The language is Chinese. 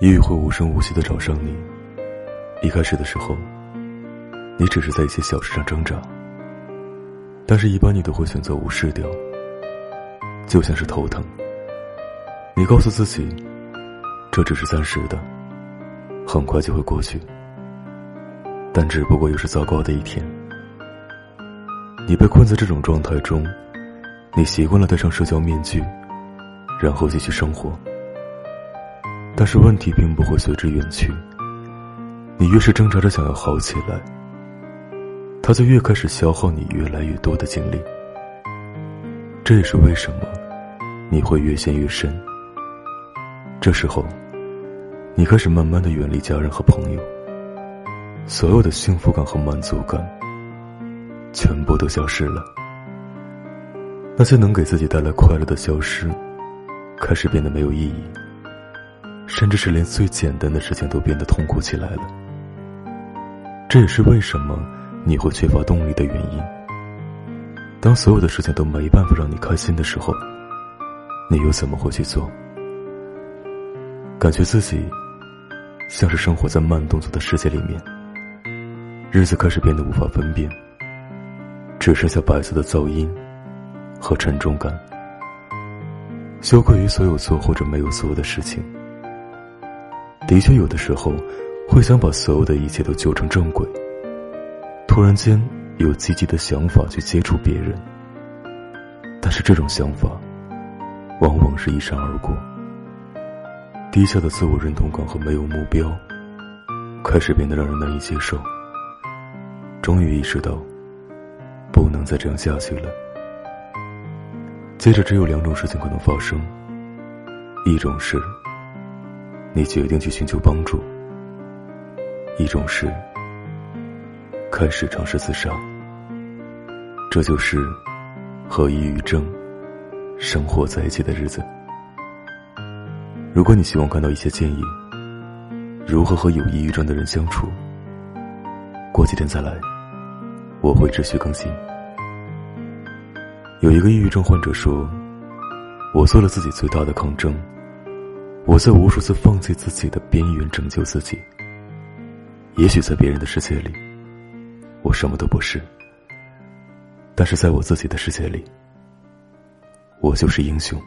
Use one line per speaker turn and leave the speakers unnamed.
抑郁会无声无息的找上你。一开始的时候，你只是在一些小事上挣扎，但是，一般你都会选择无视掉。就像是头疼，你告诉自己，这只是暂时的，很快就会过去。但只不过又是糟糕的一天。你被困在这种状态中，你习惯了戴上社交面具，然后继续生活。但是问题并不会随之远去。你越是挣扎着想要好起来，它就越开始消耗你越来越多的精力。这也是为什么你会越陷越深。这时候，你开始慢慢的远离家人和朋友，所有的幸福感和满足感全部都消失了。那些能给自己带来快乐的消失，开始变得没有意义。甚至是连最简单的事情都变得痛苦起来了。这也是为什么你会缺乏动力的原因。当所有的事情都没办法让你开心的时候，你又怎么会去做？感觉自己像是生活在慢动作的世界里面，日子开始变得无法分辨，只剩下白色的噪音和沉重感，羞愧于所有做或者没有做的事情。的确，有的时候会想把所有的一切都纠成正轨。突然间有积极的想法去接触别人，但是这种想法往往是一闪而过。低下的自我认同感和没有目标，开始变得让人难以接受。终于意识到，不能再这样下去了。接着，只有两种事情可能发生：一种是。你决定去寻求帮助。一种是开始尝试自杀，这就是和抑郁症生活在一起的日子。如果你希望看到一些建议，如何和有抑郁症的人相处，过几天再来，我会持续更新。有一个抑郁症患者说：“我做了自己最大的抗争。”我在无数次放弃自己的边缘拯救自己。也许在别人的世界里，我什么都不是。但是在我自己的世界里，我就是英雄。